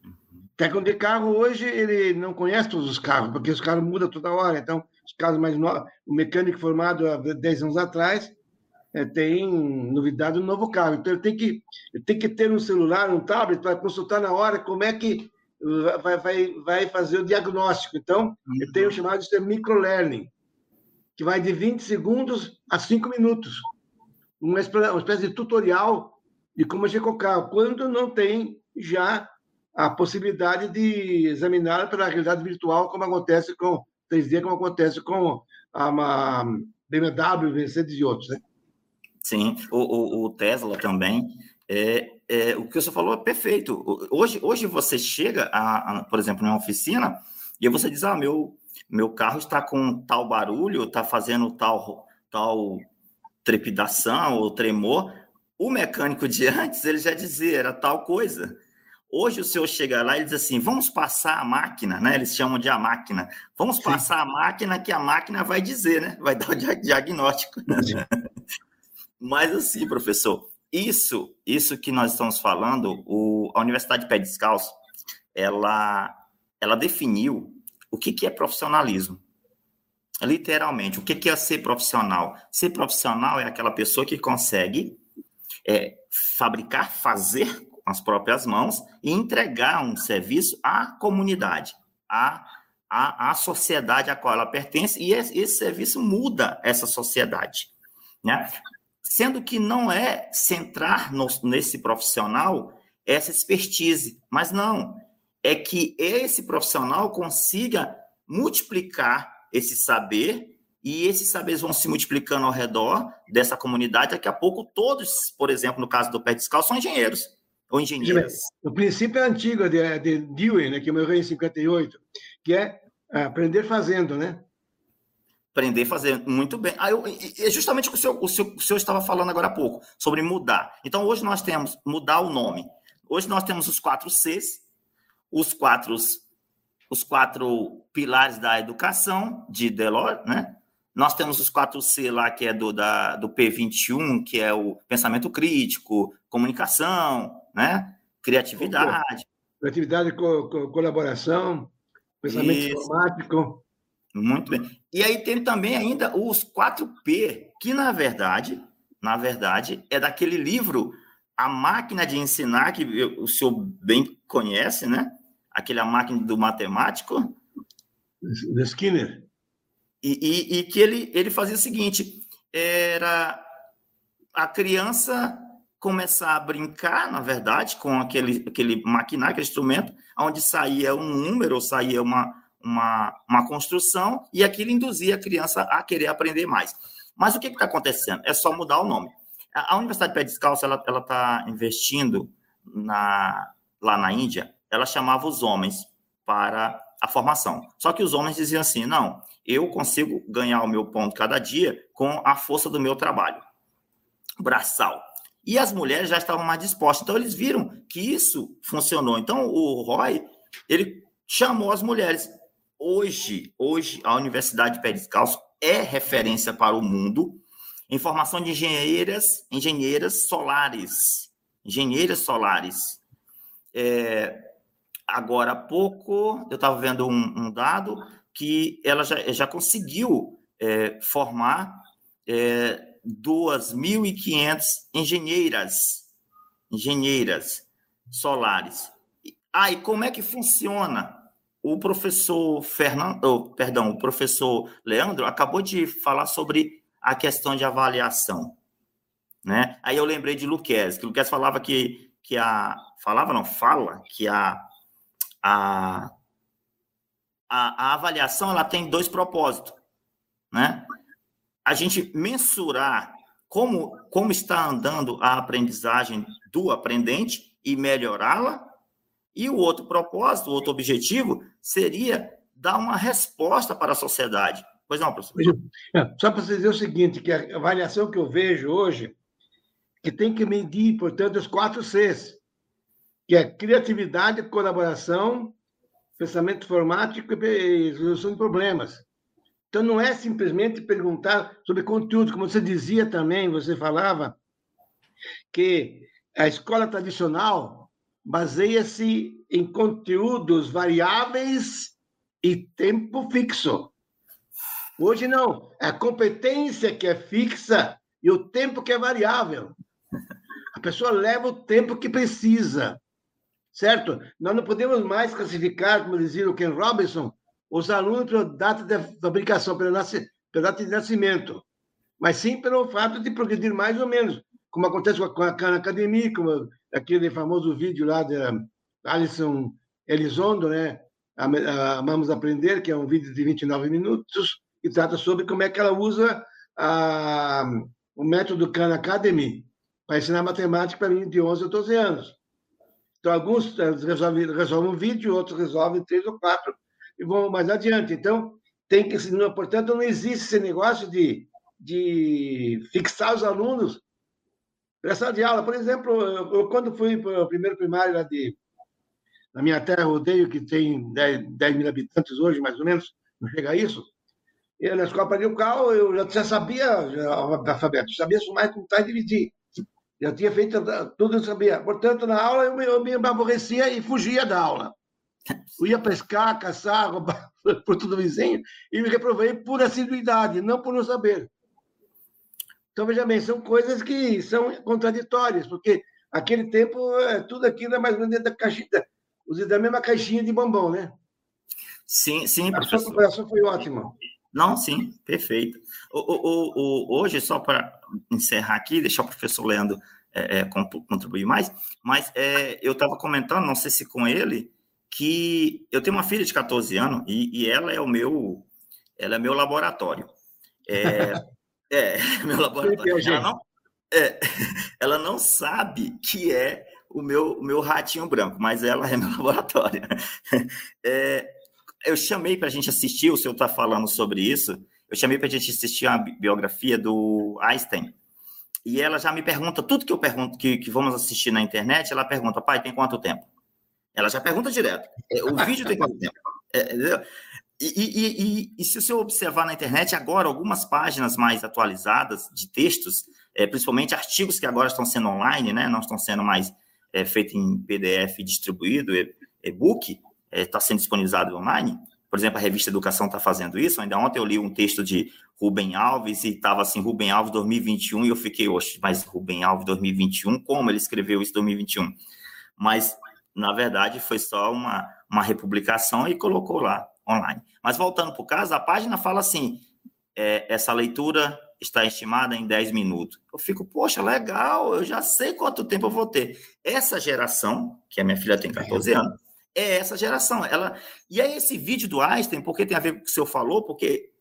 Uhum. Técnico de carro, hoje, ele não conhece todos os carros, porque os carros mudam toda hora. Então, os carros mais novos, o mecânico formado há 10 anos atrás, é, tem novidade no novo carro. Então, ele tem que, ele tem que ter um celular, um tablet, para consultar na hora como é que vai, vai, vai fazer o diagnóstico. Então, uhum. eu tenho chamado de microlearning, que vai de 20 segundos a 5 minutos. Uma espécie de tutorial de como carro, quando não tem já a possibilidade de examinar pela realidade virtual, como acontece com 3D, como acontece com a, BMW, Mercedes e outros. Né? Sim, o, o, o Tesla também é, é, o que você falou é perfeito. Hoje, hoje você chega, a, a, por exemplo, em uma oficina e você diz: ah, meu, meu carro está com tal barulho, está fazendo tal, tal trepidação ou tremor. O mecânico de antes, ele já dizia, era tal coisa. Hoje o senhor chega lá e diz assim: vamos passar a máquina, né? Eles chamam de a máquina. Vamos Sim. passar a máquina que a máquina vai dizer, né? Vai dar o diagnóstico. Mas assim, professor, isso, isso que nós estamos falando, o, a Universidade de Pé Descalço, ela, ela definiu o que, que é profissionalismo. Literalmente, o que, que é ser profissional? Ser profissional é aquela pessoa que consegue é, fabricar, fazer com as próprias mãos e entregar um serviço à comunidade, à, à, à sociedade a qual ela pertence, e esse, esse serviço muda essa sociedade. Né? Sendo que não é centrar no, nesse profissional essa expertise, mas não, é que esse profissional consiga multiplicar esse saber e esses saberes vão se multiplicando ao redor dessa comunidade. Daqui a pouco, todos, por exemplo, no caso do pé descalço, são engenheiros ou engenheiras. O princípio é antigo de, de Dewey, né, que morreu em 58, que é aprender fazendo, né? Aprender fazendo, muito bem. Ah, eu, é justamente o que o senhor, o, senhor, o senhor estava falando agora há pouco, sobre mudar. Então, hoje nós temos mudar o nome. Hoje nós temos os quatro Cs, os quatro os quatro pilares da educação de Delors, né? Nós temos os quatro C lá, que é do, da, do P21, que é o pensamento crítico, comunicação, né? Criatividade. Criatividade, co co colaboração, pensamento Isso. informático. Muito bem. E aí tem também ainda os 4P, que na verdade, na verdade, é daquele livro A Máquina de Ensinar, que o senhor bem conhece, né? aquela máquina do matemático. Do Skinner. E, e, e, que ele, ele fazia o seguinte: era a criança começar a brincar, na verdade, com aquele, aquele maquinário, aquele instrumento, onde saía um número, ou saía uma, uma, uma construção, e aquilo induzia a criança a querer aprender mais. Mas o que está acontecendo? É só mudar o nome. A, a Universidade de Pé Descalço ela está investindo na, lá na Índia ela chamava os homens para a formação. Só que os homens diziam assim: não, eu consigo ganhar o meu ponto cada dia com a força do meu trabalho braçal. E as mulheres já estavam mais dispostas. Então, eles viram que isso funcionou. Então, o Roy, ele chamou as mulheres. Hoje, hoje a Universidade de Pé Descalço é referência para o mundo em formação de engenheiras, engenheiras solares. Engenheiras solares. É, agora há pouco, eu estava vendo um, um, dado que ela já, já conseguiu é, formar é, 2.500 engenheiras, engenheiras solares. Ah, e como é que funciona? O professor Fernando, perdão, o professor Leandro acabou de falar sobre a questão de avaliação, né? Aí eu lembrei de Luquez, que Luquez falava que, que a falava não fala que a a, a, a avaliação ela tem dois propósitos, né? A gente mensurar como, como está andando a aprendizagem do aprendente e melhorá-la, e o outro propósito, o outro objetivo seria dar uma resposta para a sociedade. Pois não, professor? É, só para dizer o seguinte, que a avaliação que eu vejo hoje, que tem que medir, portanto, os quatro Cs que é criatividade, colaboração, pensamento informático e resolução de problemas. Então, não é simplesmente perguntar sobre conteúdo, como você dizia também, você falava, que a escola tradicional baseia-se em conteúdos variáveis e tempo fixo. Hoje não, é a competência que é fixa e o tempo que é variável. A pessoa leva o tempo que precisa certo? Nós não podemos mais classificar, como dizia o Ken Robinson, os alunos pela data de fabricação, pela, pela data de nascimento, mas sim pelo fato de progredir mais ou menos, como acontece com a Khan Academy, como aquele famoso vídeo lá de Alison Elizondo, né? Amamos Aprender, que é um vídeo de 29 minutos, e trata sobre como é que ela usa a, o método Khan Academy para ensinar matemática para mim de 11 a 12 anos. Então, alguns resolvem, resolvem um vídeo, outros resolvem três ou quatro e vão mais adiante. Então, tem que, portanto, não existe esse negócio de, de fixar os alunos sala de aula. Por exemplo, eu, eu quando fui para o primeiro primário lá de, na minha terra, Rodeio, que tem 10, 10 mil habitantes hoje, mais ou menos, não chega a isso, e na escola Cal, eu já, sabia já, alfabeto, sabia somar, contar e dividir. Já tinha feito tudo, eu sabia. Portanto, na aula, eu eu me aborrecia e fugia da aula. Eu ia pescar, caçar, roubar por tudo vizinho, e me reprovei por assiduidade, não por não saber. Então, veja bem, são coisas que são contraditórias, porque aquele tempo, é, tudo aquilo é mais ou menos dentro da caixinha, da mesma caixinha de bombom, né? Sim, sim, A sua comparação foi ótima. Não, sim, perfeito. O, o, o, hoje, só para encerrar aqui, deixar o professor Leandro é, é, contribuir mais, mas é, eu estava comentando, não sei se com ele, que eu tenho uma filha de 14 anos e, e ela é o meu, ela é meu laboratório. É, meu laboratório. Ela não, é, ela não sabe que é o meu, o meu ratinho branco, mas ela é meu laboratório. É, eu chamei para a gente assistir, o senhor está falando sobre isso, eu chamei para a gente assistir a biografia do Einstein. E ela já me pergunta, tudo que eu pergunto, que, que vamos assistir na internet, ela pergunta, pai, tem quanto tempo? Ela já pergunta direto. É, o vídeo tem quanto tempo? É, e, e, e, e, se o senhor observar na internet agora, algumas páginas mais atualizadas de textos, é, principalmente artigos que agora estão sendo online, né, não estão sendo mais é, feitos em PDF distribuído, e-book, está é, sendo disponibilizado online. Por exemplo, a revista Educação está fazendo isso. Ainda ontem eu li um texto de Rubem Alves e estava assim, Rubem Alves 2021, e eu fiquei, oxe, mas Rubem Alves 2021, como ele escreveu isso em 2021? Mas, na verdade, foi só uma, uma republicação e colocou lá online. Mas voltando para o caso, a página fala assim: é, essa leitura está estimada em 10 minutos. Eu fico, poxa, legal, eu já sei quanto tempo eu vou ter. Essa geração, que a minha filha tem 14 anos, é essa geração. Ela E aí esse vídeo do Einstein, porque tem a ver com o que o senhor falou, porque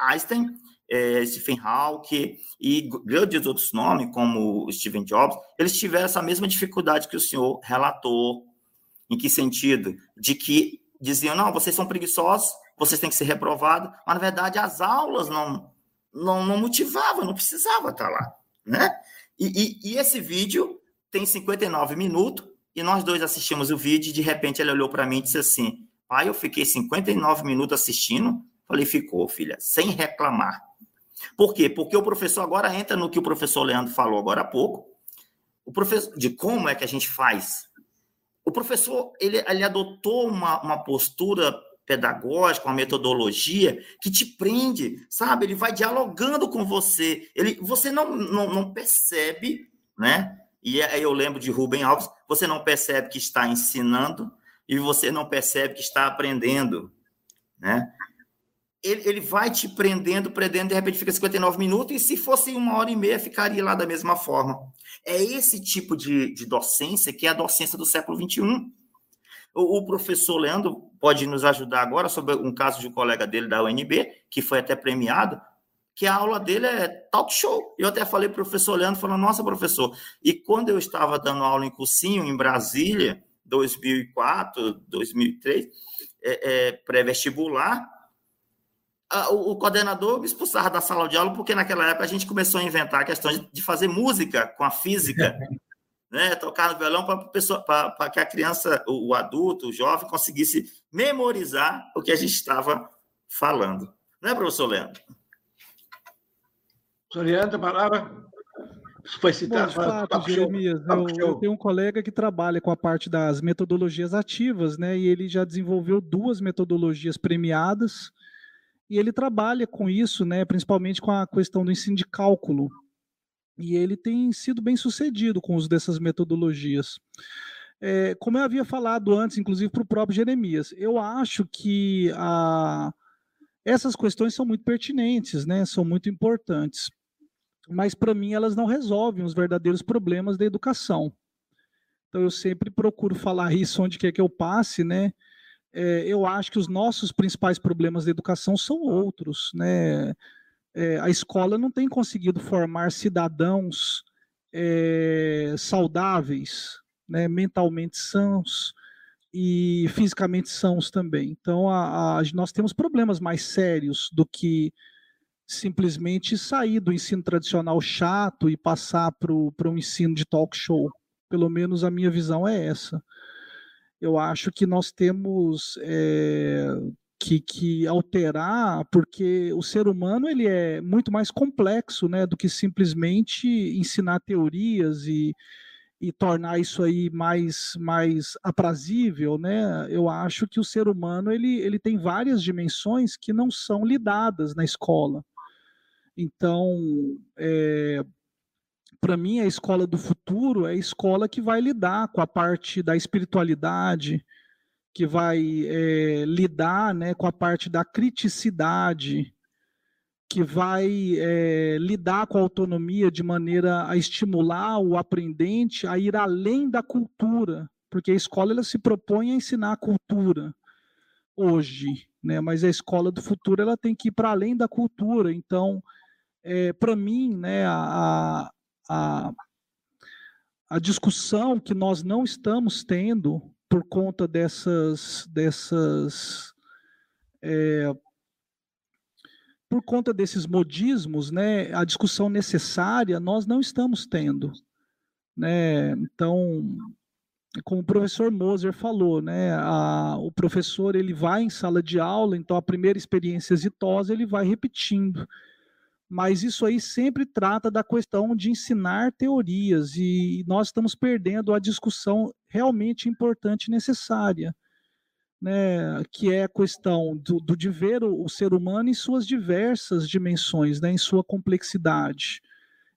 Einstein, é, Stephen Hawking e grandes outros nomes, como Stephen Jobs, eles tiveram essa mesma dificuldade que o senhor relatou. Em que sentido? De que diziam, não, vocês são preguiçosos, vocês têm que ser reprovados, mas na verdade as aulas não, não, não motivavam, não precisava estar lá, né? E, e, e esse vídeo tem 59 minutos, e nós dois assistimos o vídeo e de repente ele olhou para mim e disse assim: Pai, eu fiquei 59 minutos assistindo. Falei, ficou, filha, sem reclamar. Por quê? Porque o professor agora entra no que o professor Leandro falou agora há pouco, o professor, de como é que a gente faz. O professor, ele, ele adotou uma, uma postura pedagógica, uma metodologia que te prende, sabe? Ele vai dialogando com você. Ele, você não, não, não percebe, né? E aí eu lembro de Rubem Alves, você não percebe que está ensinando e você não percebe que está aprendendo, né? Ele, ele vai te prendendo, prendendo, de repente fica 59 minutos, e se fosse uma hora e meia, ficaria lá da mesma forma. É esse tipo de, de docência que é a docência do século XXI. O, o, professor Leandro pode nos ajudar agora sobre um caso de um colega dele da UNB, que foi até premiado, que a aula dele é talk show. Eu até falei para o professor Leandro, falando, nossa, professor, e quando eu estava dando aula em cursinho, em Brasília, 2004, 2003, é, é, pré-vestibular, o, o, coordenador me expulsava da sala de aula, porque naquela época a gente começou a inventar a questão de, de fazer música com a física, né? tocar no violão para que a criança, o, o adulto, o jovem, conseguisse memorizar o que a gente estava falando. Não é, professor Leandro? Soriano, a palavra foi citado. Bom, fato, Jeremias, eu, eu, tenho um colega que trabalha com a parte das metodologias ativas, né? E ele já desenvolveu duas metodologias premiadas e ele trabalha com isso, né? Principalmente com a questão do ensino de cálculo. E ele tem sido bem sucedido com o uso dessas metodologias. É, como eu havia falado antes, inclusive para o próprio Jeremias, eu acho que a, essas questões são muito pertinentes, né? São muito importantes mas para mim elas não resolvem os verdadeiros problemas da educação. Então eu sempre procuro falar isso onde quer que eu passe, né? É, eu acho que os nossos principais problemas da educação são outros, né? É, a escola não tem conseguido formar cidadãos é, saudáveis, né, mentalmente sãos e fisicamente sãos também. Então, a, a, nós temos problemas mais sérios do que simplesmente sair do ensino tradicional chato e passar para um ensino de talk show. Pelo menos a minha visão é essa. Eu acho que nós temos é, que, que, alterar, porque o ser humano ele é muito mais complexo né, do que simplesmente ensinar teorias e, e tornar isso aí mais, mais aprazível, né? Eu acho que o ser humano ele, ele tem várias dimensões que não são lidadas na escola. Então, é, para mim, a escola do futuro é a escola que vai lidar com a parte da espiritualidade, que vai é, lidar né, com a parte da criticidade, que vai é, lidar com a autonomia de maneira a estimular o aprendente a ir além da cultura, porque a escola ela se propõe a ensinar a cultura hoje, né? Mas a escola do futuro ela tem que ir para além da cultura. Então, é, para mim, né, a, a, a discussão que nós não estamos tendo por conta dessas, dessas é, por conta desses modismos, né, a discussão necessária nós não estamos tendo, né? Então, como o professor Moser falou, né, a, o professor ele vai em sala de aula, então a primeira experiência exitosa ele vai repetindo mas isso aí sempre trata da questão de ensinar teorias e nós estamos perdendo a discussão realmente importante e necessária, né, que é a questão do, do de ver o, o, ser humano em suas diversas dimensões, né, em sua complexidade.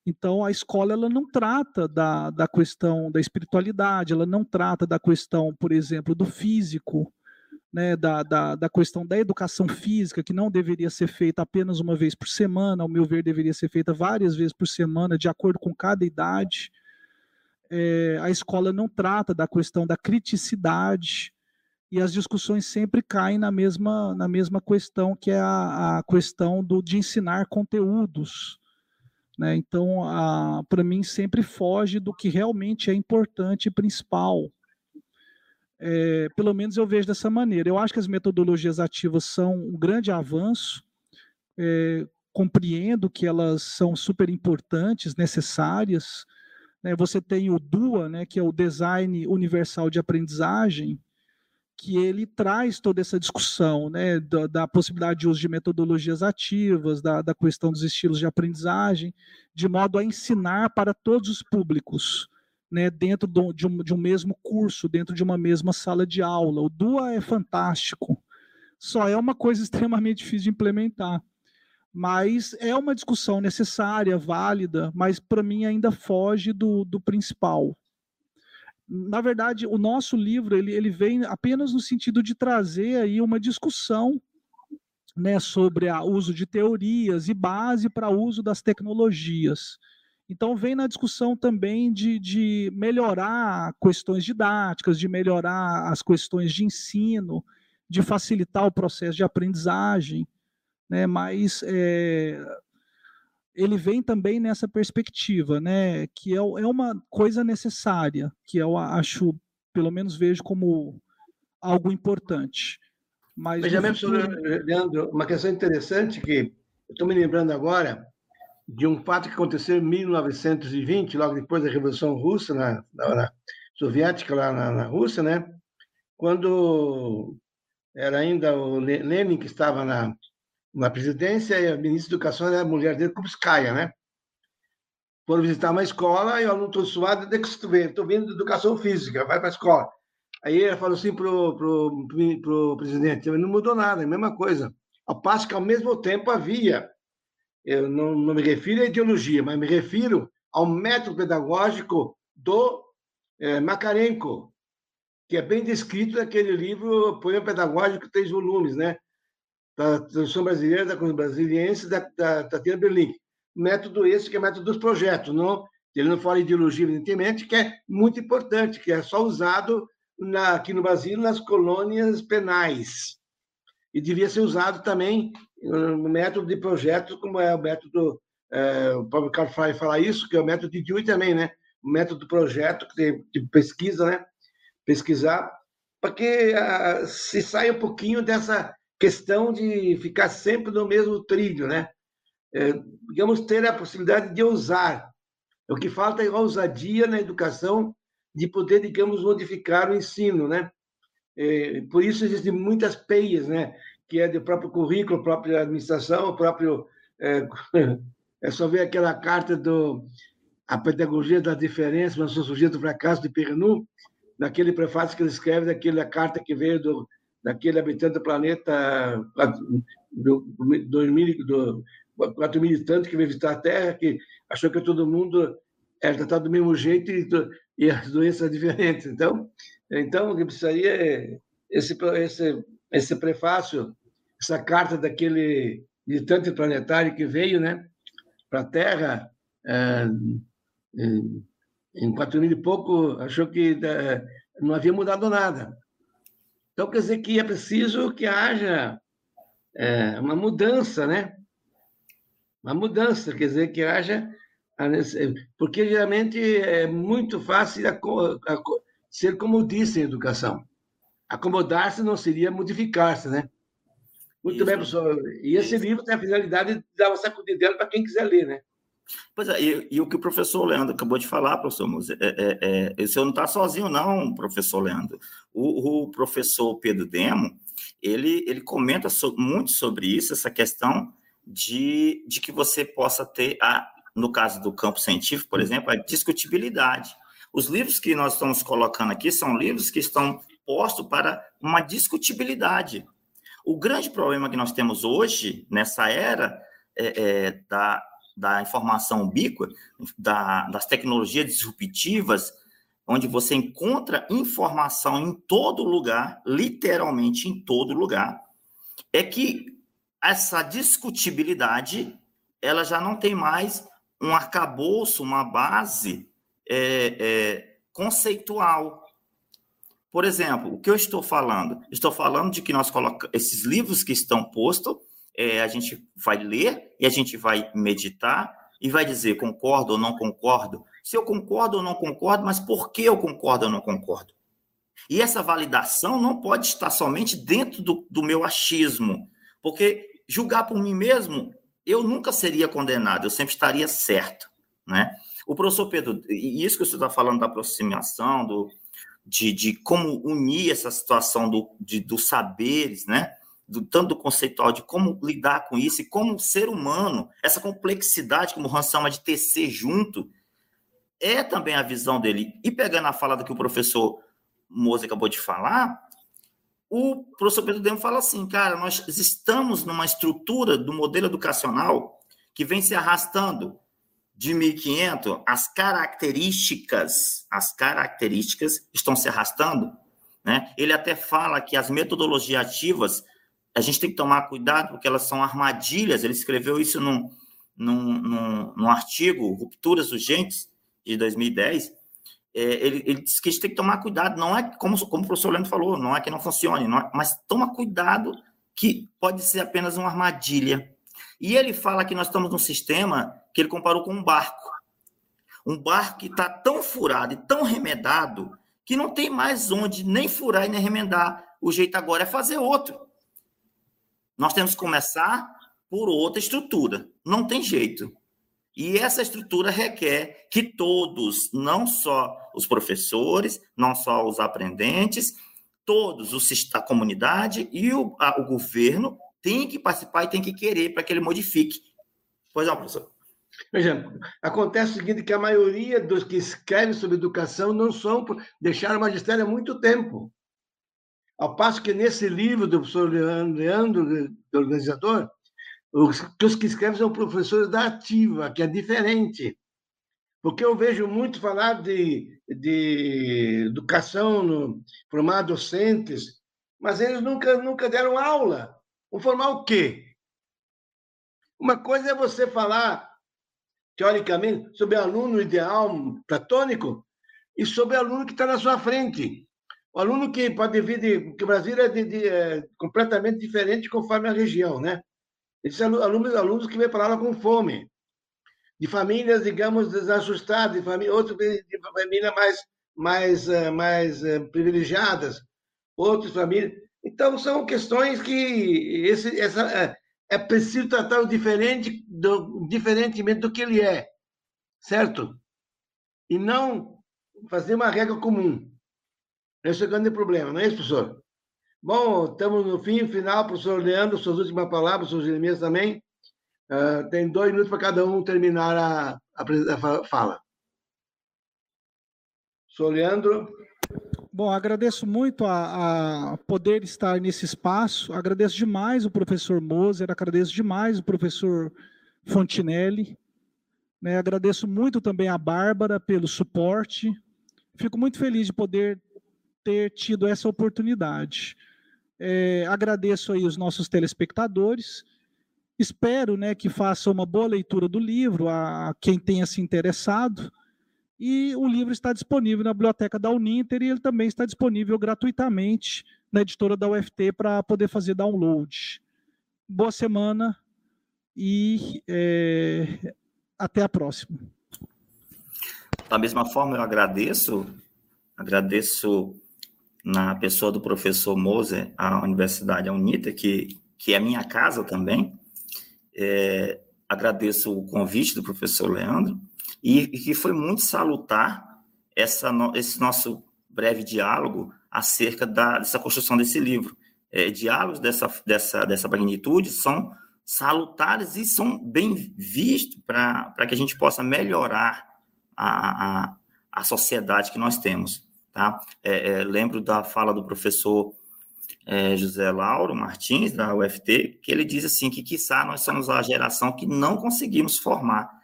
Então, a escola ela não trata da, da questão da espiritualidade, ela não trata da questão, por exemplo, do físico, né, da, da, da, questão da educação física, que não deveria ser feita apenas uma vez por semana, ao meu ver, deveria ser feita várias vezes por semana, de acordo com cada idade. É, a escola não trata da questão da criticidade, e as discussões sempre caem na mesma, na mesma questão, que é a, a questão do, de ensinar conteúdos. Né? Então, para mim, sempre foge do que realmente é importante e principal é, pelo menos eu vejo dessa maneira. Eu acho que as metodologias ativas são um grande avanço, é, compreendo que elas são super importantes, necessárias. Né? Você tem o DUA, né, que é o Design Universal de Aprendizagem, que ele traz toda essa discussão né, da, da possibilidade de uso de metodologias ativas, da, da questão dos estilos de aprendizagem, de modo a ensinar para todos os públicos né, dentro de um, de um mesmo curso, dentro de uma mesma sala de aula. O DUA é fantástico, só é uma coisa extremamente difícil de implementar. Mas é uma discussão necessária, válida, mas para mim ainda foge do, do principal. Na verdade, o nosso livro ele, ele vem apenas no sentido de trazer aí uma discussão né, sobre o uso de teorias e base para uso das tecnologias. Então, vem na discussão também de, de melhorar questões didáticas, de melhorar as questões de ensino, de facilitar o processo de aprendizagem, né? mas é, ele vem também nessa perspectiva, né? que é, é uma coisa necessária, que eu acho, pelo menos vejo como algo importante. Mas Veja futuro... Leandro, uma questão interessante que estou me lembrando agora, de um fato que aconteceu em 1920, logo depois da Revolução Russa, na, na, na soviética lá na, na, Rússia, né? Quando era ainda o Lenin que estava na, na presidência e a ministra da Educação era a mulher dele, Kubskaya, né? Foram visitar uma escola e o aluno todo suado, onde é que vem? Estou vindo de Educação Física, vai para a escola. Aí ele falou assim para o pro, pro, pro presidente, não mudou nada, é a mesma coisa. Ao passo que, ao mesmo tempo, havia eu não, não me refiro à ideologia, mas me refiro ao método pedagógico do é, Makarenko, que é bem descrito naquele livro Poema Pedagógico, três volumes, né? Da tradução brasileira, da brasiliense, da, da Tatiana Berlim. Método esse que é método dos projetos, não? Ele não fala ideologia, evidentemente, que é muito importante, que é só usado na, aqui no Brasil nas colônias penais. E devia ser usado também um método de projetos como é o método é, o próprio Carl Frey fala isso, que é o método de Dewey também, né? O método do projeto, que tem de pesquisa, né? Pesquisar, para que uh, se saia um pouquinho dessa questão de ficar sempre no mesmo trilho, né? É, digamos, ter a possibilidade de ousar. O que falta é a ousadia na educação de poder, digamos, modificar o ensino, né? É, por isso existem muitas peias, né? Que é do próprio currículo, própria administração, próprio é, é só ver aquela carta do a pedagogia da diferença, mas sociologia do fracasso de Pernu, naquele prefácio que ele escreve, daquela carta que veio do daquele habitante do planeta do, do, do, 4 mil e tanto que veio visitar a Terra, que achou que todo mundo era tratado do mesmo jeito e, e as doenças diferentes. Então, então o que precisaria é esse, esse, esse prefácio, essa carta daquele visitante planetário que veio né, para a Terra é, em 4 mil e pouco, achou que é, não havia mudado nada. Então, quer dizer que é preciso que haja é, uma mudança, né? Uma mudança, quer dizer que haja. Porque geralmente é muito fácil ser como disse em educação. Acomodar-se não seria modificar-se, né? Muito Isso. bem, professor. E esse Isso. livro tem a finalidade de dar uma sacudidela para quem quiser ler, né? Pois é, e, e, o que o professor Leandro acabou de falar, professor Musa, é, é, é, o senhor não está sozinho, não, professor Leandro. O, o, professor Pedro Demo, ele, ele comenta so, muito sobre isso, essa questão de, de que você possa ter, a, no caso do campo científico, por exemplo, a discutibilidade. Os livros que nós estamos colocando aqui são livros que estão postos para uma discutibilidade. O grande problema que nós temos hoje, nessa era é, é, da, da informação ubíqua, da, das tecnologias disruptivas, onde você encontra informação em todo lugar, literalmente em todo lugar, é que essa discutibilidade ela já não tem mais um arcabouço, uma base é, é, conceitual. Por exemplo, o que eu estou falando? Estou falando de que nós colocamos esses livros que estão postos, é, a gente vai ler e a gente vai meditar e vai dizer concordo ou não concordo. Se eu concordo ou não concordo, mas por que eu concordo ou não concordo? E essa validação não pode estar somente dentro do, do meu achismo, porque julgar por mim mesmo, eu nunca seria condenado, eu sempre estaria certo, né? O professor Pedro, e isso que você está falando da aproximação, do, de, de como unir essa situação do, de, dos saberes, né? Do, tanto do conceitual, de como lidar com isso, e como ser humano, essa complexidade, como o Hans chama de tecer junto, é também a visão dele. E pegando a fala do que o professor Moza acabou de falar, o professor Pedro Demo fala assim, cara, nós estamos numa estrutura do modelo educacional que vem se arrastando de 1500, as características, as características estão se arrastando, né? Ele até fala que as metodologias ativas, a gente tem que tomar cuidado porque elas são armadilhas, ele escreveu isso num, num, num, num artigo, Rupturas Urgentes, de 2010, é, ele, ele diz que a gente tem que tomar cuidado, não é como, como o professor Leandro falou, não é que não funcione, não é, mas toma cuidado que pode ser apenas uma armadilha. E ele fala que nós estamos num sistema que ele comparou com um barco. Um barco que está tão furado e tão remedado que não tem mais onde nem furar e nem remendar. O jeito agora é fazer outro. Nós temos que começar por outra estrutura. Não tem jeito. E essa estrutura requer que todos, não só os professores, não só os aprendentes, todos, a comunidade e o, a, o governo têm que participar e têm que querer para que ele modifique. Pois não, professor. Veja, acontece o seguinte, que a maioria dos que escrevem sobre educação não são, deixaram o magistério há muito tempo. Ao passo que nesse livro do professor Leandro, do organizador, os, os que escrevem são professores da ativa, que é diferente. Porque eu vejo muito falar de, de educação, no, formar docentes, mas eles nunca, nunca deram aula. Vão formar o quê? Uma coisa é você falar, teoricamente, sobre aluno ideal platônico e sobre aluno que está na sua frente. O aluno que pode vir de. que o Brasil é, de, de, é completamente diferente conforme a região, né? Esses alunos, alunos que vêm para aula com fome. de famílias, digamos, desajustadas, de família, outras de famílias mais, mais, eh, mais eh, privilegiadas, outras famílias. Então, são questões que esse, essa, é, preciso tratar o diferente, do, diferentemente do que ele é, certo? E não fazer uma regra comum. Esse é o grande problema, não é isso, professor? Bom, estamos no fim, final, professor Leandro, suas últimas palavras, professor Jeremias também. Uh, tem dois minutos para cada um terminar a, a, a fala. Sou Leandro. Bom, agradeço muito a, a, poder estar nesse espaço. Agradeço demais o professor Moser, agradeço demais o professor Fontinelli. Né? Agradeço muito também a Bárbara pelo suporte. Fico muito feliz de poder ter tido essa oportunidade. É, agradeço aí os nossos telespectadores Espero né, que faça uma boa leitura do livro, a quem tenha se interessado. E o livro está disponível na biblioteca da Uninter e ele também está disponível gratuitamente na editora da UFT para poder fazer download. Boa semana e é, até a próxima. Da mesma forma, eu agradeço, agradeço na pessoa do professor Moser, a Universidade Unita, que, que é minha casa também, é, agradeço o convite do professor Leandro e, que foi muito salutar essa, esse nosso breve diálogo acerca da, dessa construção desse livro. É, diálogos dessa, dessa, dessa magnitude são salutares e são bem vistos para que a gente possa melhorar a, a, a sociedade que nós temos. Tá? É, é, lembro da fala do professor é, José Lauro Martins, da UFT, que ele diz assim que, quiçá, nós somos a geração que não conseguimos formar,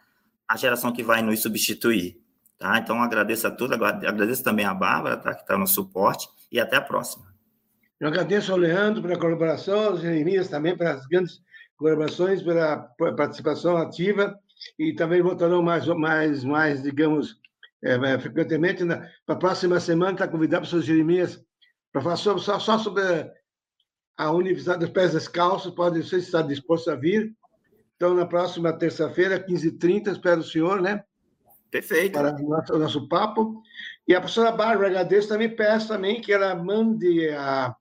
a geração que vai nos substituir. Tá? Então, agradeço a todos, agradeço também a Bárbara, tá, que está no suporte, e até a próxima. Eu agradeço ao Leandro pela colaboração, aos Jeremias também pelas grandes colaborações, pela participação ativa, e também voltarão mais, mais, mais digamos, é, frequentemente. Para a próxima semana, está convidado o professor Jeremias para falar sobre, só, só sobre a Universidade dos Pés Descalços, pode ser estar disposto a vir. Então, na próxima terça-feira, 15h30, espero o senhor, né? Perfeito. Para o nosso, o nosso papo. E a professora Bárbara, agradeço também, peço também que ela mande a,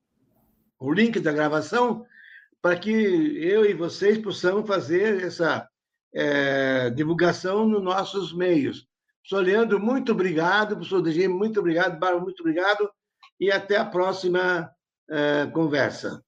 o link da gravação para que eu e vocês possamos fazer essa é, divulgação nos nossos meios. Professor Leandro, muito obrigado. Professor DG, muito obrigado. Bárbara, muito obrigado e até a próxima uh, conversa.